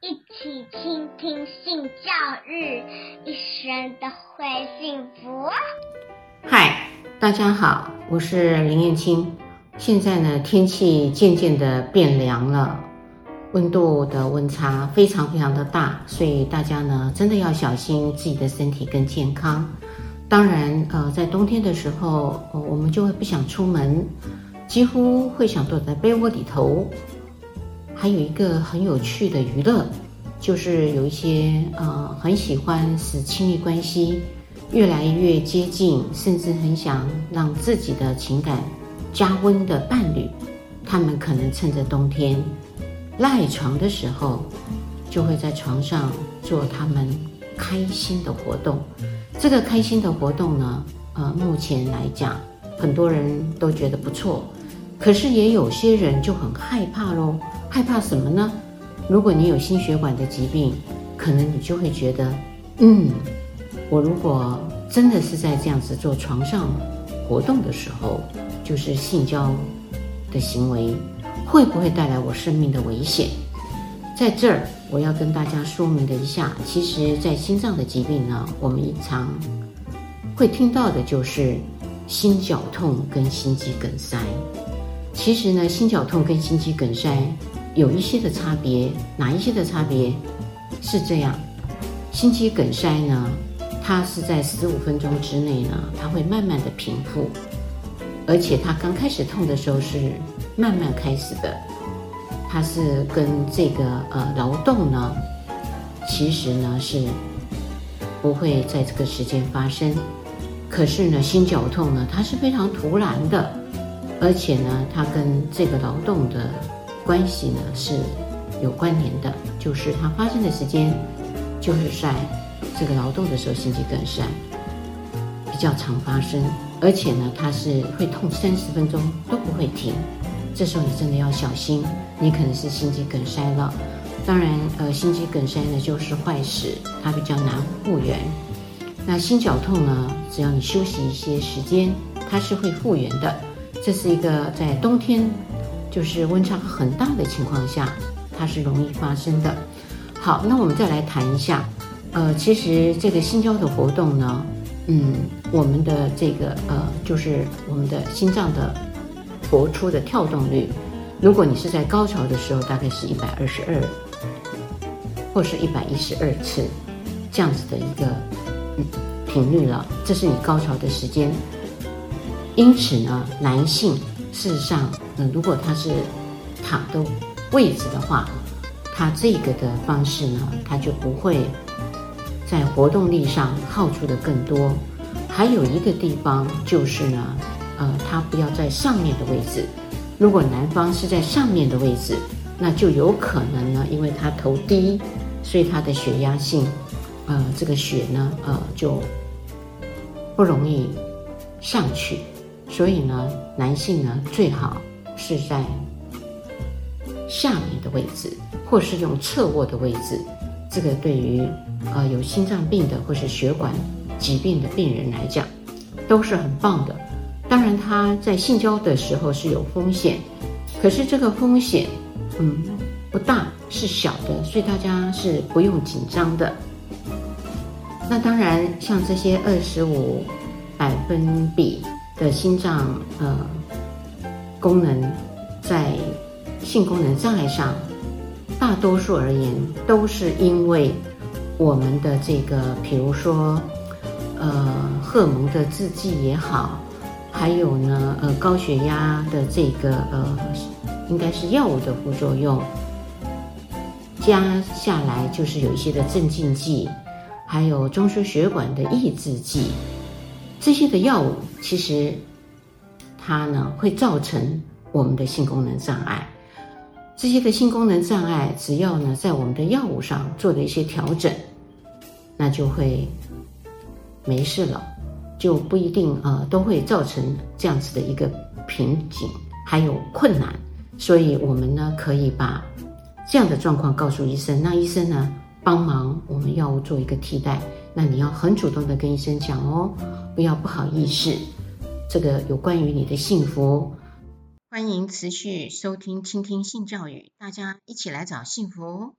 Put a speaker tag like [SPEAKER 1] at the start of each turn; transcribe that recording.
[SPEAKER 1] 一起倾听性教育，一生都会幸福。
[SPEAKER 2] 嗨，大家好，我是林燕青。现在呢，天气渐渐的变凉了，温度的温差非常非常的大，所以大家呢，真的要小心自己的身体跟健康。当然，呃，在冬天的时候，我们就会不想出门，几乎会想躲在被窝里头。还有一个很有趣的娱乐，就是有一些呃很喜欢使亲密关系越来越接近，甚至很想让自己的情感加温的伴侣，他们可能趁着冬天赖床的时候，就会在床上做他们开心的活动。这个开心的活动呢，呃，目前来讲，很多人都觉得不错，可是也有些人就很害怕喽。害怕什么呢？如果你有心血管的疾病，可能你就会觉得，嗯，我如果真的是在这样子做床上活动的时候，就是性交的行为，会不会带来我生命的危险？在这儿，我要跟大家说明的一下，其实，在心脏的疾病呢，我们常会听到的就是心绞痛跟心肌梗塞。其实呢，心绞痛跟心肌梗塞有一些的差别，哪一些的差别？是这样，心肌梗塞呢，它是在十五分钟之内呢，它会慢慢的平复，而且它刚开始痛的时候是慢慢开始的。它是跟这个呃劳动呢，其实呢是不会在这个时间发生，可是呢心绞痛呢，它是非常突然的，而且呢它跟这个劳动的关系呢是有关联的，就是它发生的时间就是在这个劳动的时候，心肌梗塞比较常发生，而且呢它是会痛三十分钟都不会停。这时候你真的要小心，你可能是心肌梗塞了。当然，呃，心肌梗塞呢就是坏死，它比较难复原。那心绞痛呢，只要你休息一些时间，它是会复原的。这是一个在冬天，就是温差很大的情况下，它是容易发生的。好，那我们再来谈一下，呃，其实这个心交的活动呢，嗯，我们的这个呃，就是我们的心脏的。搏出的跳动率，如果你是在高潮的时候，大概是一百二十二，或是一百一十二次，这样子的一个频率了。这是你高潮的时间。因此呢，男性事实上，嗯，如果他是躺的位置的话，他这个的方式呢，他就不会在活动力上耗出的更多。还有一个地方就是呢。呃，他不要在上面的位置。如果男方是在上面的位置，那就有可能呢，因为他头低，所以他的血压性，呃，这个血呢，呃，就不容易上去。所以呢，男性呢，最好是在下面的位置，或是用侧卧的位置。这个对于呃有心脏病的或是血管疾病的病人来讲，都是很棒的。当然，他在性交的时候是有风险，可是这个风险，嗯，不大，是小的，所以大家是不用紧张的。那当然，像这些二十五百分比的心脏呃功能，在性功能障碍上，大多数而言都是因为我们的这个，比如说，呃，荷尔蒙的制剂也好。还有呢，呃，高血压的这个呃，应该是药物的副作用，加下来就是有一些的镇静剂，还有中枢血管的抑制剂，这些的药物其实它呢会造成我们的性功能障碍。这些的性功能障碍，只要呢在我们的药物上做了一些调整，那就会没事了。就不一定呃都会造成这样子的一个瓶颈，还有困难，所以我们呢可以把这样的状况告诉医生，让医生呢帮忙我们药物做一个替代。那你要很主动的跟医生讲哦，不要不好意思。这个有关于你的幸福，欢迎持续收听倾听性教育，大家一起来找幸福。